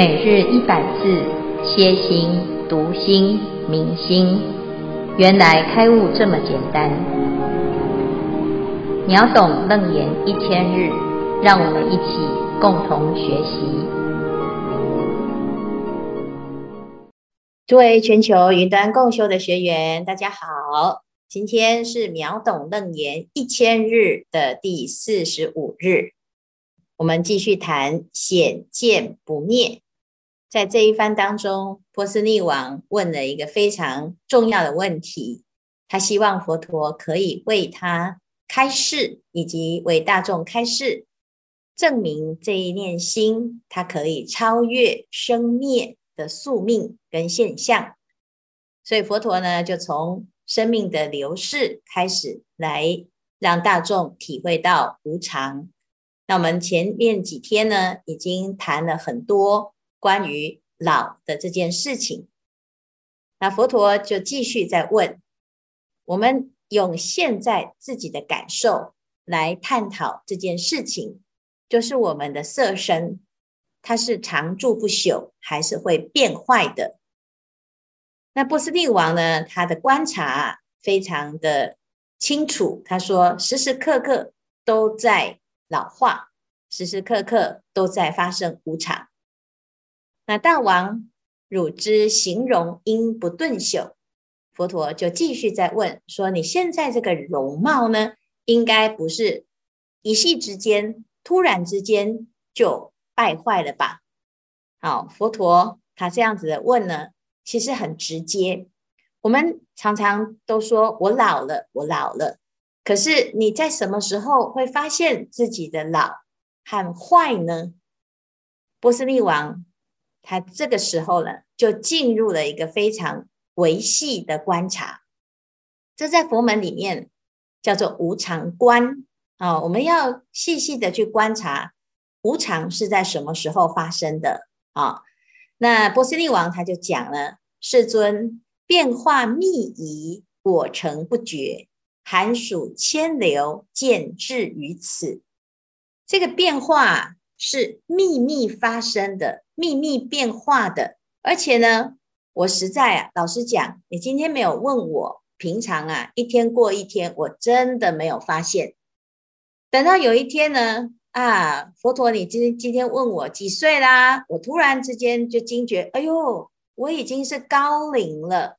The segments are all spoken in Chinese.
每日一百字，歇心、读心、明心，原来开悟这么简单。秒懂楞严一千日，让我们一起共同学习。诸位全球云端共修的学员，大家好，今天是秒懂楞严一千日的第四十五日。我们继续谈显见不灭。在这一番当中，波斯匿王问了一个非常重要的问题，他希望佛陀可以为他开示，以及为大众开示，证明这一念心，它可以超越生灭的宿命跟现象。所以佛陀呢，就从生命的流逝开始，来让大众体会到无常。那我们前面几天呢，已经谈了很多关于老的这件事情。那佛陀就继续在问，我们用现在自己的感受来探讨这件事情，就是我们的色身，它是常住不朽，还是会变坏的？那波斯帝王呢，他的观察非常的清楚，他说时时刻刻都在。老化，时时刻刻都在发生无常。那大王，汝之形容应不顿朽。佛陀就继续在问说：你现在这个容貌呢，应该不是一夕之间、突然之间就败坏了吧？好，佛陀他这样子的问呢，其实很直接。我们常常都说我老了，我老了。可是你在什么时候会发现自己的老和坏呢？波斯匿王他这个时候呢，就进入了一个非常微细的观察，这在佛门里面叫做无常观啊。我们要细细的去观察无常是在什么时候发生的啊。那波斯匿王他就讲了：世尊，变化密仪，果成不绝。寒暑迁流，见至于此。这个变化是秘密发生的，秘密变化的。而且呢，我实在啊，老实讲，你今天没有问我，平常啊，一天过一天，我真的没有发现。等到有一天呢，啊，佛陀，你今今天问我几岁啦？我突然之间就惊觉，哎呦，我已经是高龄了。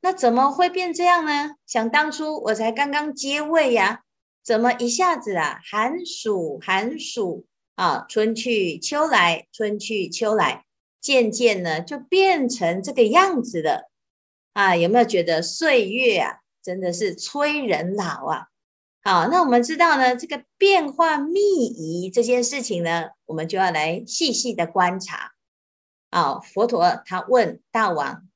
那怎么会变这样呢？想当初我才刚刚接位呀，怎么一下子啊，寒暑寒暑啊，春去秋来，春去秋来，渐渐呢就变成这个样子了啊？有没有觉得岁月啊，真的是催人老啊？好，那我们知道呢，这个变化密仪这件事情呢，我们就要来细细的观察。啊，佛陀他问大王，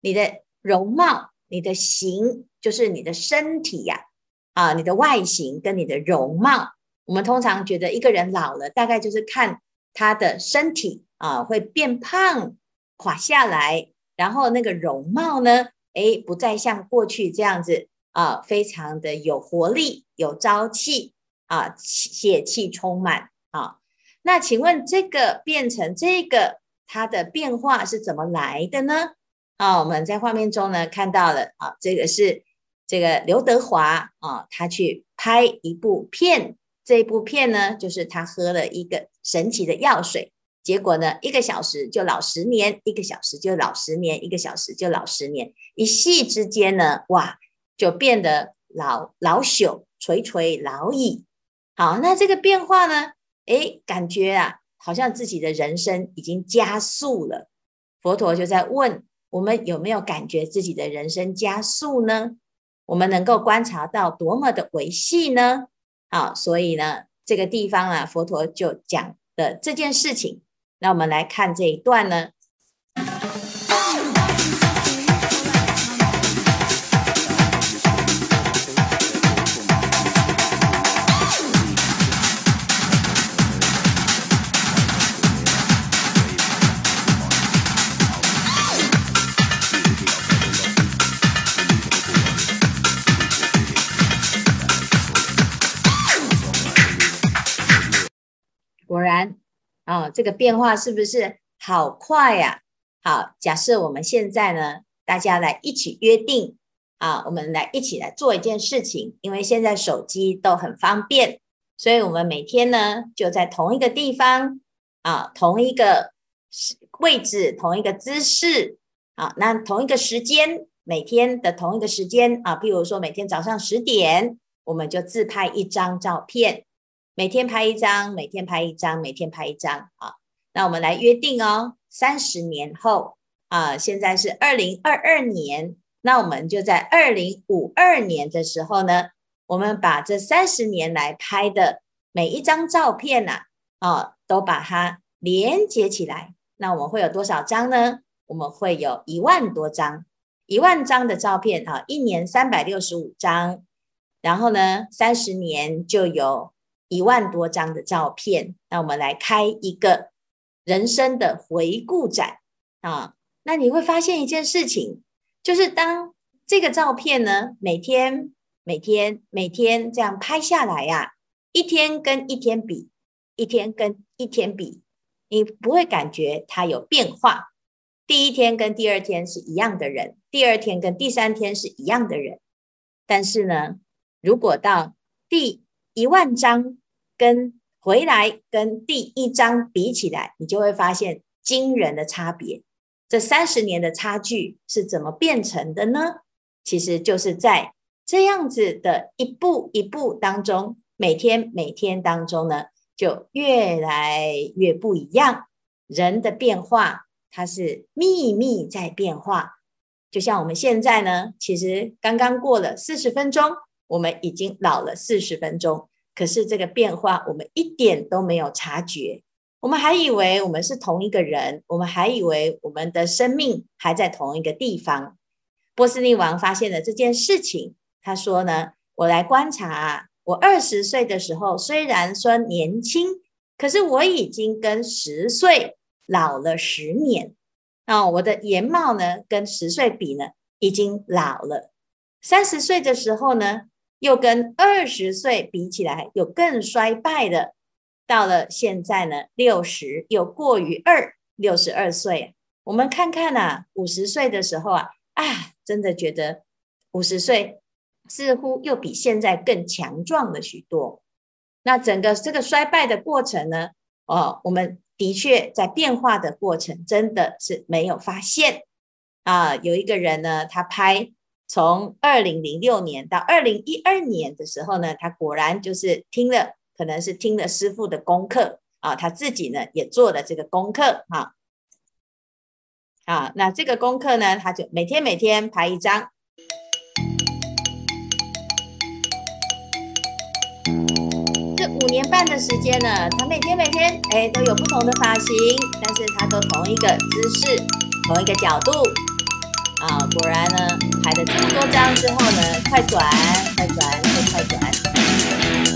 你的。容貌，你的形就是你的身体呀，啊，你的外形跟你的容貌，我们通常觉得一个人老了，大概就是看他的身体啊会变胖、垮下来，然后那个容貌呢，诶，不再像过去这样子啊，非常的有活力、有朝气啊，血气充满啊。那请问这个变成这个，它的变化是怎么来的呢？啊，我们在画面中呢看到了啊，这个是这个刘德华啊，他去拍一部片，这部片呢就是他喝了一个神奇的药水，结果呢一个小时就老十年，一个小时就老十年，一个小时就老十年，一夕之间呢，哇，就变得老老朽垂垂老矣。好，那这个变化呢，诶，感觉啊，好像自己的人生已经加速了。佛陀就在问。我们有没有感觉自己的人生加速呢？我们能够观察到多么的维系呢？好，所以呢，这个地方啊，佛陀就讲的这件事情。那我们来看这一段呢。这个变化是不是好快呀！好，假设我们现在呢，大家来一起约定啊，我们来一起来做一件事情，因为现在手机都很方便，所以我们每天呢就在同一个地方啊，同一个位置，同一个姿势啊，那同一个时间，每天的同一个时间啊，譬如说每天早上十点，我们就自拍一张照片，每天拍一张，每天拍一张，每天拍一张啊。那我们来约定哦，三十年后啊，现在是二零二二年，那我们就在二零五二年的时候呢，我们把这三十年来拍的每一张照片呐，啊，都把它连接起来。那我们会有多少张呢？我们会有一万多张，一万张的照片啊，一年三百六十五张，然后呢，三十年就有一万多张的照片。那我们来开一个。人生的回顾展啊，那你会发现一件事情，就是当这个照片呢，每天、每天、每天这样拍下来呀，一天跟一天比，一天跟一天比，你不会感觉它有变化。第一天跟第二天是一样的人，第二天跟第三天是一样的人，但是呢，如果到第一万张跟回来跟第一张比起来，你就会发现惊人的差别。这三十年的差距是怎么变成的呢？其实就是在这样子的一步一步当中，每天每天当中呢，就越来越不一样。人的变化，它是秘密在变化。就像我们现在呢，其实刚刚过了四十分钟，我们已经老了四十分钟。可是这个变化，我们一点都没有察觉，我们还以为我们是同一个人，我们还以为我们的生命还在同一个地方。波斯匿王发现了这件事情，他说呢：“我来观察，我二十岁的时候虽然说年轻，可是我已经跟十岁老了十年啊，我的颜貌呢跟十岁比呢已经老了。三十岁的时候呢。”又跟二十岁比起来，又更衰败的。到了现在呢，六十又过于二，六十二岁。我们看看呐、啊，五十岁的时候啊，啊，真的觉得五十岁似乎又比现在更强壮了许多。那整个这个衰败的过程呢，哦，我们的确在变化的过程，真的是没有发现啊。有一个人呢，他拍。从二零零六年到二零一二年的时候呢，他果然就是听了，可能是听了师傅的功课啊，他自己呢也做了这个功课啊，啊，那这个功课呢，他就每天每天拍一张。这五年半的时间呢，他每天每天哎都有不同的发型，但是他都同一个姿势，同一个角度。啊，果然呢，排了这么多张之后呢，快转，快转，再快转，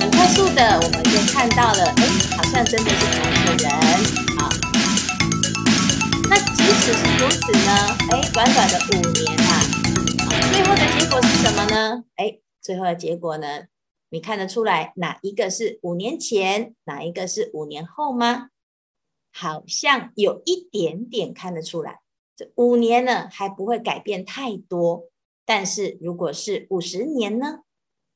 很快速的，我们就看到了，哎，好像真的是同一个人啊。那即使是如此呢，哎，短短的五年啊，啊，最后的结果是什么呢？哎，最后的结果呢，你看得出来哪一个是五年前，哪一个是五年后吗？好像有一点点看得出来。五年呢，还不会改变太多，但是如果是五十年呢？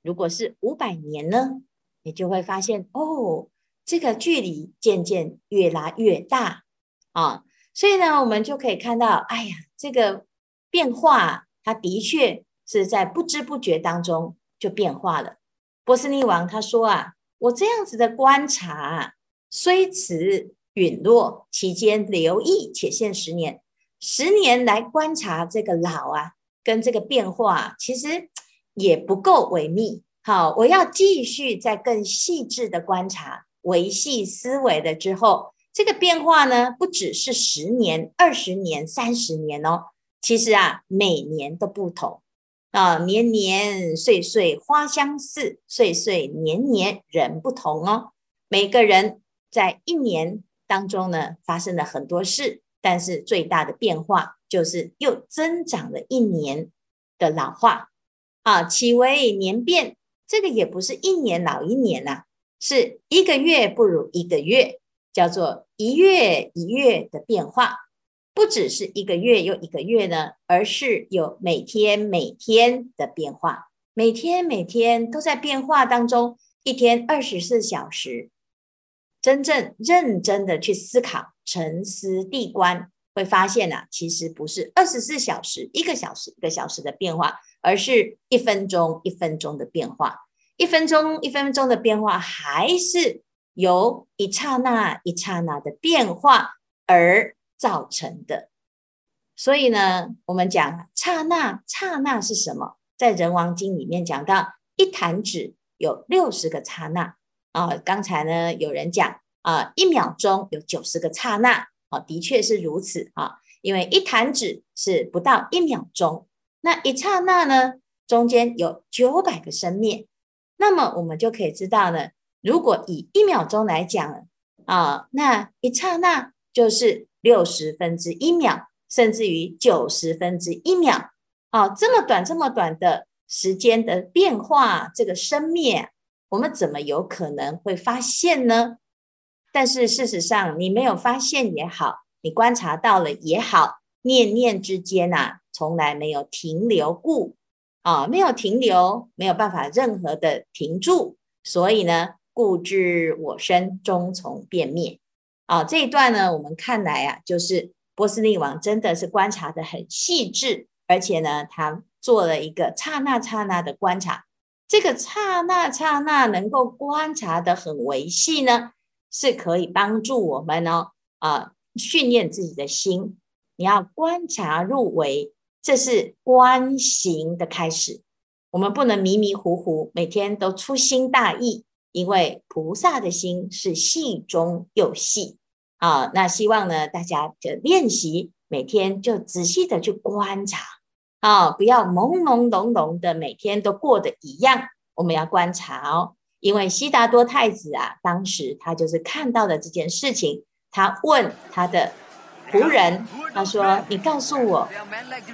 如果是五百年呢？你就会发现哦，这个距离渐渐越拉越大啊！所以呢，我们就可以看到，哎呀，这个变化，它的确是在不知不觉当中就变化了。波斯匿王他说啊，我这样子的观察，虽迟陨落，其间留意且限十年。十年来观察这个老啊，跟这个变化，其实也不够维密。好，我要继续再更细致的观察，维系思维的之后，这个变化呢，不只是十年、二十年、三十年哦，其实啊，每年都不同啊，年年岁岁花相似，岁岁年年人不同哦。每个人在一年当中呢，发生了很多事。但是最大的变化就是又增长了一年的老化。啊，岂为年变？这个也不是一年老一年呐、是一个月不如一个月，叫做一月一月的变化，不只是一个月又一个月呢，而是有每天每天的变化，每天每天都在变化当中，一天二十四小时，真正认真的去思考、沉思、地观，会发现啊，其实不是二十四小时、一个小时、一个小时的变化，而是一分钟一分钟的变化，一分钟一分钟的变化，还是。由一刹那一刹那的变化而造成的，所以呢，我们讲刹那，刹那是什么？在《人王经》里面讲到，一弹指有六十个刹那啊。刚才呢，有人讲啊，一秒钟有九十个刹那啊，的确是如此啊。因为一弹指是不到一秒钟，那一刹那呢，中间有九百个生灭，那么我们就可以知道呢。如果以一秒钟来讲啊，那一刹那就是六十分之一秒，甚至于九十分之一秒啊，这么短这么短的时间的变化，这个生灭，我们怎么有可能会发现呢？但是事实上，你没有发现也好，你观察到了也好，念念之间呐、啊，从来没有停留故啊，没有停留，没有办法任何的停住，所以呢。故知我身终从变灭啊！这一段呢，我们看来啊，就是波斯匿王真的是观察得很细致，而且呢，他做了一个刹那刹那的观察。这个刹那刹那能够观察得很维细呢，是可以帮助我们哦啊训练自己的心。你要观察入微，这是观行的开始。我们不能迷迷糊糊，每天都粗心大意。因为菩萨的心是细中又细啊，那希望呢，大家就练习，每天就仔细的去观察啊，不要朦朦胧胧的每天都过得一样。我们要观察哦，因为悉达多太子啊，当时他就是看到了这件事情，他问他的。仆人，他说：“你告诉我，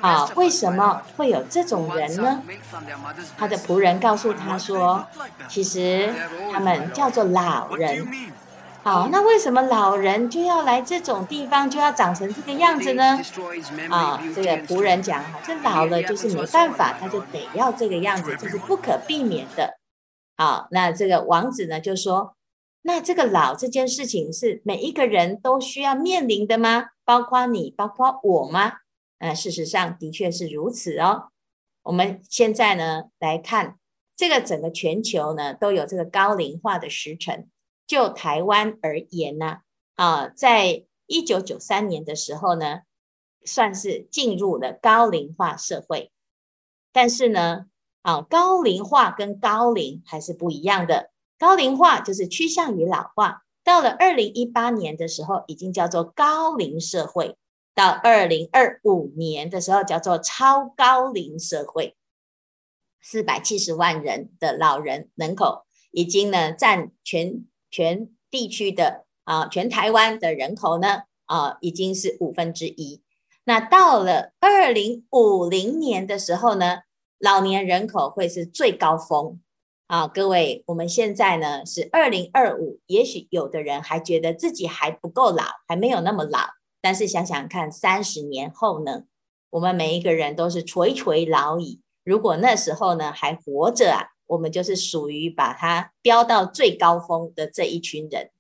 啊，为什么会有这种人呢？”他的仆人告诉他说：“其实他们叫做老人。好，那为什么老人就要来这种地方，就要长成这个样子呢？啊，这个仆人讲，这老了就是没办法，他就得要这个样子，这是不可避免的。好，那这个王子呢就说。”那这个老这件事情是每一个人都需要面临的吗？包括你，包括我吗？呃，事实上的确是如此哦。我们现在呢来看这个整个全球呢都有这个高龄化的时程。就台湾而言呢，啊，在一九九三年的时候呢，算是进入了高龄化社会。但是呢，啊，高龄化跟高龄还是不一样的。高龄化就是趋向于老化，到了二零一八年的时候，已经叫做高龄社会；到二零二五年的时候，叫做超高龄社会。四百七十万人的老人人口，已经呢占全全地区的啊，全台湾的人口呢啊，已经是五分之一。那到了二零五零年的时候呢，老年人口会是最高峰。啊，各位，我们现在呢是二零二五，也许有的人还觉得自己还不够老，还没有那么老。但是想想看，三十年后呢，我们每一个人都是垂垂老矣。如果那时候呢还活着啊，我们就是属于把它飙到最高峰的这一群人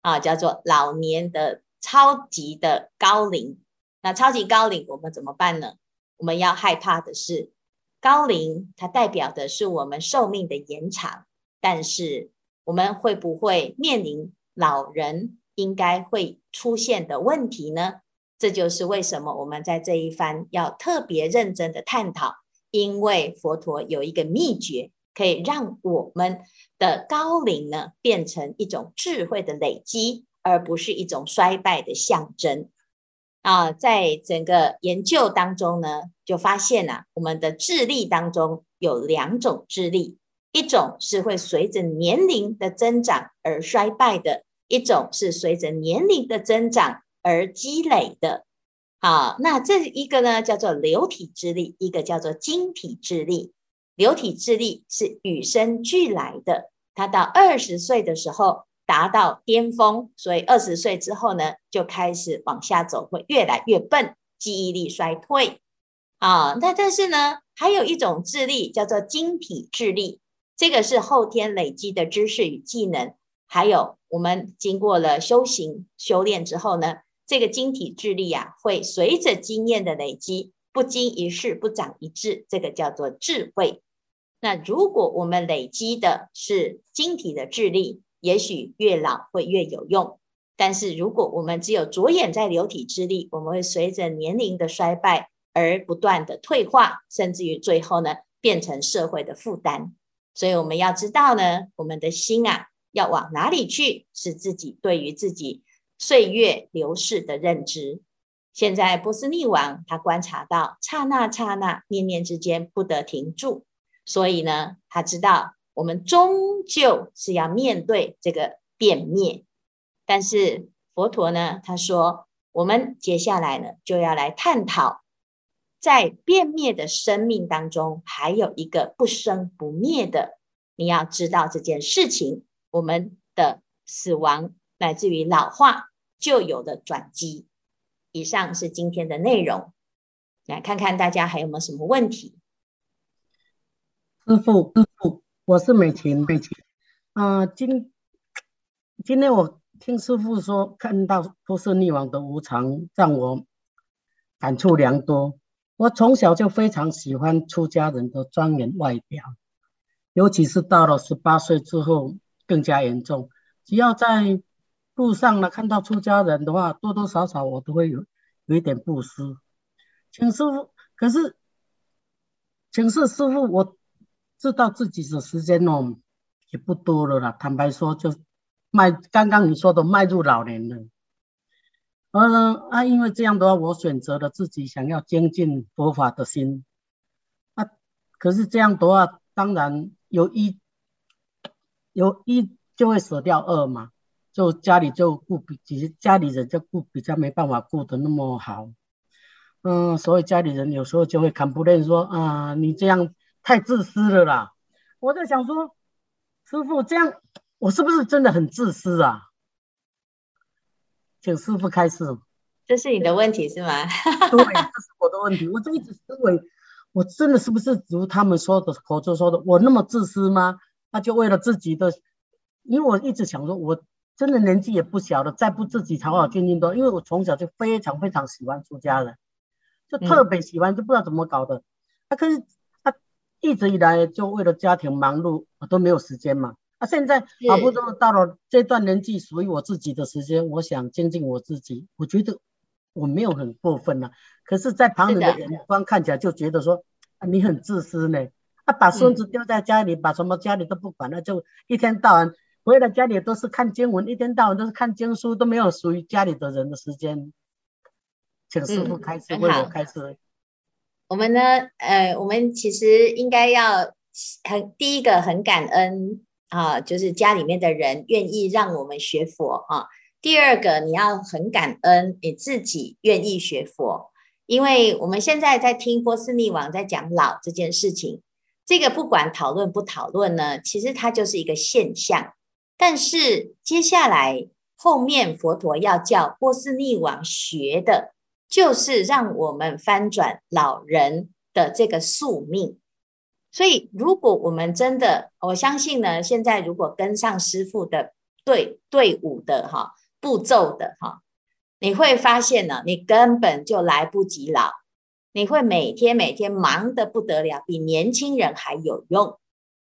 啊，叫做老年的超级的高龄。那超级高龄，我们怎么办呢？我们要害怕的是。高龄，它代表的是我们寿命的延长，但是我们会不会面临老人应该会出现的问题呢？这就是为什么我们在这一番要特别认真的探讨，因为佛陀有一个秘诀，可以让我们的高龄呢变成一种智慧的累积，而不是一种衰败的象征。啊，在整个研究当中呢，就发现啊，我们的智力当中有两种智力，一种是会随着年龄的增长而衰败的，一种是随着年龄的增长而积累的。好，那这一个呢叫做流体智力，一个叫做晶体智力。流体智力是与生俱来的，他到二十岁的时候，达到巅峰，所以二十岁之后呢，就开始往下走，会越来越笨，记忆力衰退啊。那但是呢，还有一种智力叫做晶体智力，这个是后天累积的知识与技能，还有我们经过了修行修炼之后呢，这个晶体智力啊，会随着经验的累积，不经一事不长一智，这个叫做智慧。那如果我们累积的是晶体的智力，也许越老会越有用。但是如果我们只有着眼在流体之力，我们会随着年龄的衰败而不断的退化，甚至于最后呢，变成社会的负担。所以我们要知道呢，我们的心啊，要往哪里去，是自己对于自己。岁月流逝的认知，现在波斯匿王他观察到刹那刹那、念念之间不得停住，所以呢，他知道我们终究是要面对这个变灭。但是佛陀呢，他说，我们接下来呢，就要来探讨，在变灭的生命当中，还有一个不生不灭的。你要知道这件事情，我们的死亡乃至于老化。就有的转机。以上是今天的内容，来看看大家还有没有什么问题。师父，师父，我是美琴，美琴。啊、今今天我听师傅说，看到不是溺亡的无常，让我感触良多。我从小就非常喜欢出家人的庄严外表，尤其是到了十八岁之后更加严重。只要在路上呢，看到出家人的话，多多少少我都会有有一点不舍。请师傅，可是，请示师傅，我知道自己的时间哦也不多了啦。坦白说，就迈刚刚你说的迈入老年了。呃啊，因为这样的话，我选择了自己想要精进佛法的心。啊，可是这样的话，当然有一有一就会舍掉二嘛。就家里就顾比，其实家里人就顾比较没办法顾得那么好，嗯，所以家里人有时候就会 complain 说啊，你这样太自私了啦。我在想说，师傅这样，我是不是真的很自私啊？请师傅开示。这是你的问题是吗？对，这是我的问题。我就一直认为，我真的是不是如他们说的口中说的，我那么自私吗？那就为了自己的，因为我一直想说，我。真的年纪也不小了，再不自己好好精进多，因为我从小就非常非常喜欢出家人，就特别喜欢，就不知道怎么搞的。他、嗯啊、可是一直以来就为了家庭忙碌，我都没有时间嘛。啊，现在好不容易到了这段年纪，属于我自己的时间，我想精进我自己，我觉得我没有很过分啊。可是，在旁人的眼光看起来，就觉得说啊，你很自私呢。啊，把孙子丢在家里、嗯，把什么家里都不管，那就一天到晚。回来家里都是看经文，一天到晚都是看经书，都没有属于家里的人的时间。请师傅开始为我开始。我们呢，呃，我们其实应该要很第一个很感恩啊，就是家里面的人愿意让我们学佛啊。第二个，你要很感恩你自己愿意学佛，因为我们现在在听波斯匿王在讲老这件事情，这个不管讨论不讨论呢，其实它就是一个现象。但是接下来后面佛陀要叫波斯匿王学的，就是让我们翻转老人的这个宿命。所以，如果我们真的，我相信呢，现在如果跟上师父的队队伍的哈步骤的哈，你会发现呢，你根本就来不及老，你会每天每天忙得不得了，比年轻人还有用。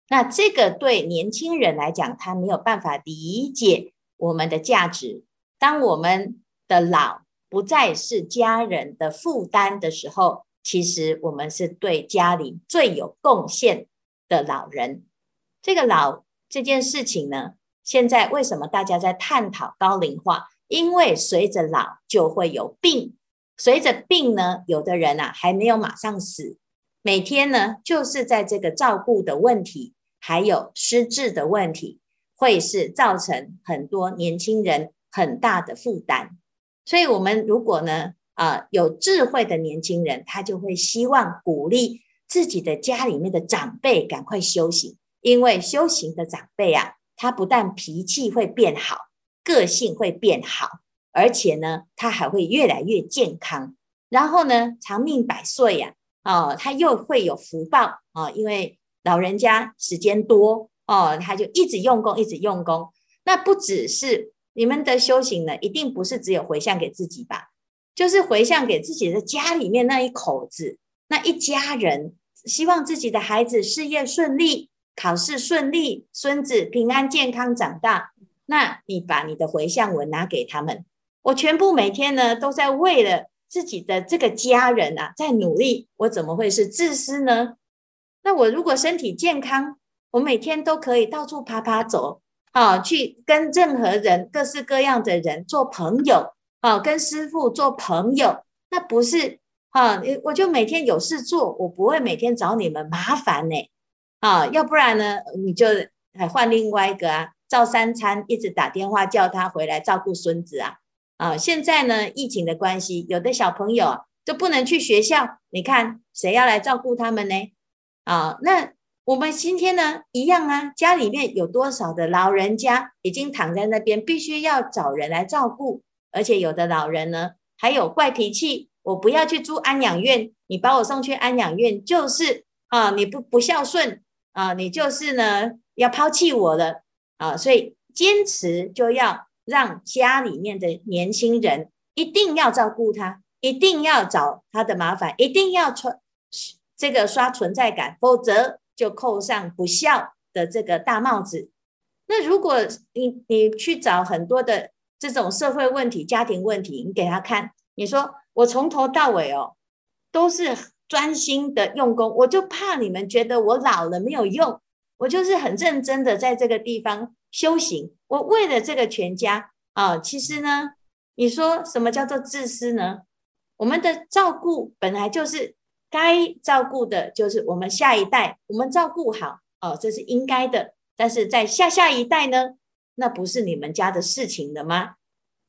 那这个对年轻人来讲，他没有办法理解我们的价值。当我们的老不再是家人的负担的时候，其实我们是对家里最有贡献的老人。这个老这件事情呢，现在为什么大家在探讨高龄化？因为随着老就会有病，随着病呢，有的人啊还没有马上死，每天呢就是在这个照顾的问题。还有失智的问题，会是造成很多年轻人很大的负担。所以，我们如果呢，啊、有智慧的年轻人，他就会希望鼓励自己的家里面的长辈赶快修行，因为修行的长辈啊，他不但脾气会变好，个性会变好，而且呢，他还会越来越健康，然后呢，长命百岁呀、啊，哦，他又会有福报啊、哦，因为老人家时间多哦，他就一直用功，一直用功。那不只是你们的修行呢，一定不是只有回向给自己吧？就是回向给自己的家里面那一口子，那一家人，希望自己的孩子事业顺利，考试顺利，孙子平安健康长大。那你把你的回向文拿给他们，我全部每天呢都在为了自己的这个家人啊在努力，我怎么会是自私呢？那我如果身体健康，我每天都可以到处爬爬走，啊，去跟任何人、各式各样的人做朋友，啊，跟师傅做朋友，那不是啊？我就每天有事做，我不会每天找你们麻烦呢，啊，要不然呢，你就还换另外一个啊。照三餐，一直打电话叫他回来照顾孙子啊！啊，现在呢，疫情的关系，有的小朋友就不能去学校，你看谁要来照顾他们呢？啊，那我们今天呢，一样啊，家里面有多少的老人家已经躺在那边，必须要找人来照顾，而且有的老人呢，还有怪脾气，我不要去住安养院，你把我送去安养院，就是啊，你不不孝顺啊，你就是呢要抛弃我了。啊，所以坚持就要让家里面的年轻人一定要照顾他，一定要找他的麻烦，一定要存这个刷存在感，否则就扣上不孝的这个大帽子。那如果你你去找很多的这种社会问题、家庭问题，你给他看，你说我从头到尾哦都是专心的用功，我就怕你们觉得我老了没有用。我就是很认真的在这个地方修行，我为了这个全家啊，其实呢，你说什么叫做自私呢？我们的照顾本来就是该照顾的，就是我们下一代，我们照顾好哦，这是应该的。但是在下下一代呢，那不是你们家的事情了吗？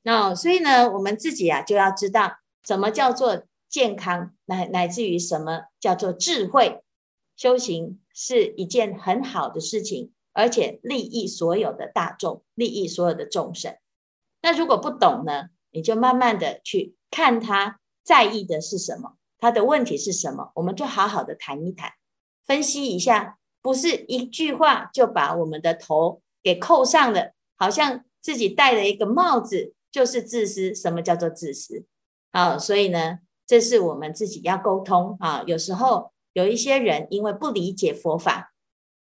那所以呢，我们自己啊就要知道什么叫做健康，乃乃至于什么叫做智慧修行。是一件很好的事情，而且利益所有的大众，利益所有的众生。那如果不懂呢，你就慢慢的去看他在意的是什么，他的问题是什么，我们就好好的谈一谈，分析一下，不是一句话就把我们的头给扣上了，好像自己戴了一个帽子就是自私。什么叫做自私？啊，所以呢，这是我们自己要沟通啊，有时候。有一些人因为不理解佛法，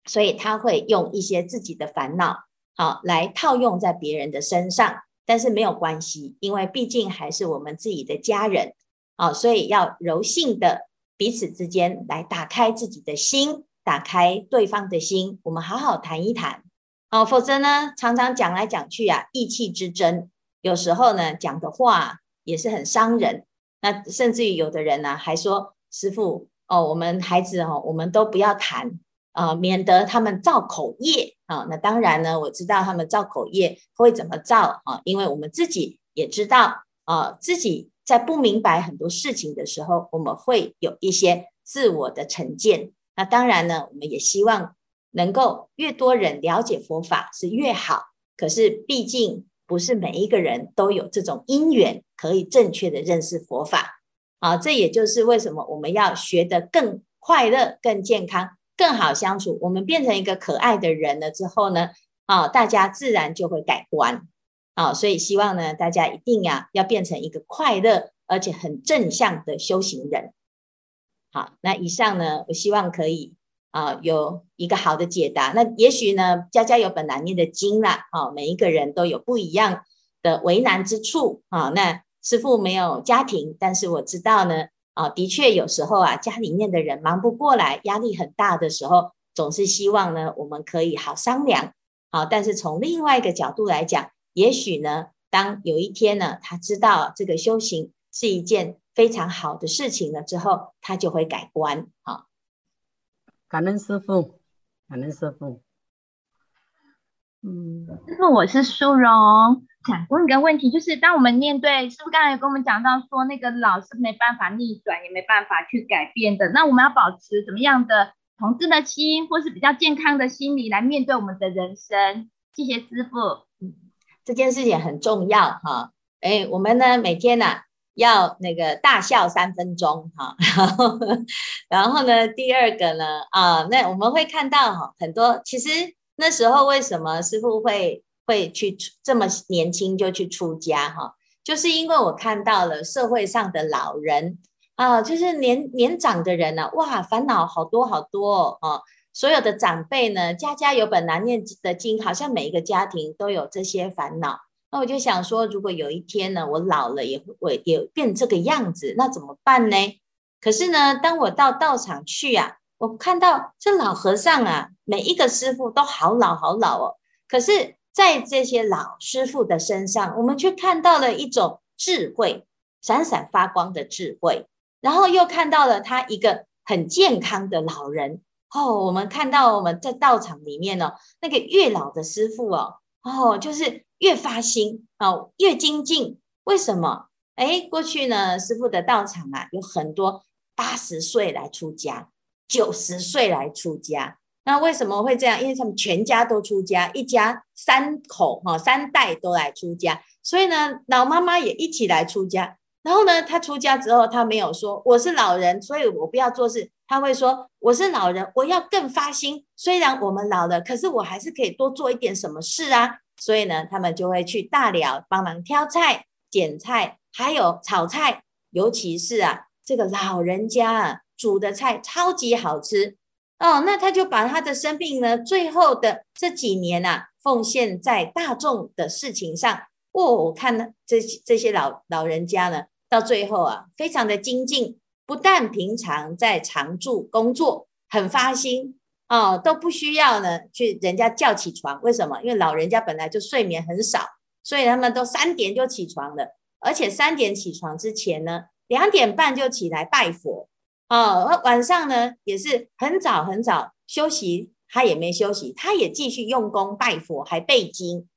所以他会用一些自己的烦恼，好来套用在别人的身上。但是没有关系，因为毕竟还是我们自己的家人，啊，所以要柔性的彼此之间来打开自己的心，打开对方的心，我们好好谈一谈，哦，否则呢，常常讲来讲去啊，意气之争，有时候呢讲的话也是很伤人。那甚至于有的人呢，还说师父。哦，我们孩子哦，我们都不要谈啊，免得他们造口业啊。那当然呢，我知道他们造口业会怎么造啊，因为我们自己也知道啊，自己在不明白很多事情的时候，我们会有一些自我的成见。那当然呢，我们也希望能够越多人了解佛法是越好。可是毕竟不是每一个人都有这种因缘，可以正确的认识佛法。啊，这也就是为什么我们要学得更快乐、更健康、更好相处。我们变成一个可爱的人了之后呢，啊，大家自然就会改观。啊，所以希望呢，大家一定呀要变成一个快乐而且很正向的修行人。好，那以上呢，我希望可以啊有一个好的解答。那也许呢，家家有本难念的经啦。啊，每一个人都有不一样的为难之处。啊，那。师父没有家庭，但是我知道呢，啊，的确有时候啊，家里面的人忙不过来，压力很大的时候，总是希望呢，我们可以好商量，好。但是从另外一个角度来讲，也许呢，当有一天呢，他知道这个修行是一件非常好的事情了之后，他就会改观。好，感恩师傅，感恩师傅。嗯，师傅，我是苏荣。想问一个问题，就是当我们面对，师傅刚才有跟我们讲到说，那个老是没办法逆转，也没办法去改变的，那我们要保持怎么样的同志的心，或是比较健康的心理来面对我们的人生？谢谢师父。这件事情很重要哈。哎，我们呢每天呢、要那个大笑三分钟哈。然后，然后呢，第二个呢啊，那我们会看到哈很多。其实那时候为什么师傅会会去这么年轻就去出家哈？就是因为我看到了社会上的老人啊，就是年年长的人呢、啊，哇，烦恼好多好多哦。所有的长辈呢，家家有本难念的经，好像每一个家庭都有这些烦恼。那我就想说，如果有一天呢，我老了也会也变这个样子，那怎么办呢？可是呢，当我到道场去啊，我看到这老和尚啊，每一个师傅都好老好老哦。可是，在这些老师傅的身上，我们却看到了一种智慧，闪闪发光的智慧，然后又看到了他一个很健康的老人。哦，我们看到我们在道场里面呢、哦，那个越老的师父哦，哦，就是越发心哦，越精进。为什么？哎，过去呢，师父的道场啊，有很多八十岁来出家，九十岁来出家。那为什么会这样？因为他们全家都出家，一家三口哈、哦，三代都来出家，所以呢，老妈妈也一起来出家。然后呢，他出家之后，他没有说我是老人，所以我不要做事。他会说我是老人，我要更发心。虽然我们老了，可是我还是可以多做一点什么事啊。所以呢，他们就会去大寮帮忙挑菜、捡菜，还有炒菜。尤其是啊，这个老人家啊煮的菜超级好吃哦。那他就把他的生命呢，最后的这几年啊，奉献在大众的事情上。哦，我看呢，这这些老老人家呢，到最后啊，非常的精进，不但平常在常住工作很发心哦，都不需要呢去人家叫起床。为什么？因为老人家本来就睡眠很少，所以他们都三点就起床了，而且三点起床之前呢，两点半就起来拜佛哦，晚上呢也是很早很早休息，他也没休息，他也继续用功拜佛，还背经。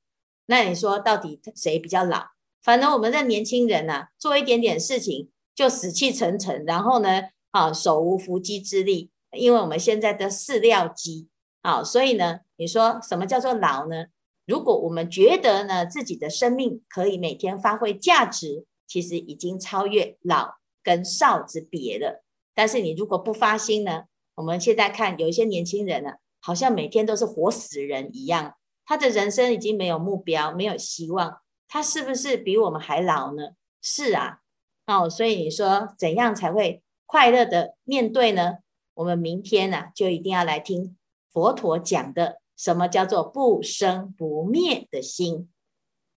那你说到底谁比较老？反正我们的年轻人啊，做一点点事情就死气沉沉，然后呢，啊，手无缚鸡之力，因为我们现在的饲料机，啊，所以呢，你说什么叫做老呢？如果我们觉得呢，自己的生命可以每天发挥价值，其实已经超越老跟少之别了。但是你如果不发心呢，我们现在看有一些年轻人呢，好像每天都是活死人一样。他的人生已经没有目标，没有希望，他是不是比我们还老呢？是啊，哦，所以你说怎样才会快乐的面对呢？我们明天呢、啊，就一定要来听佛陀讲的，什么叫做不生不灭的心。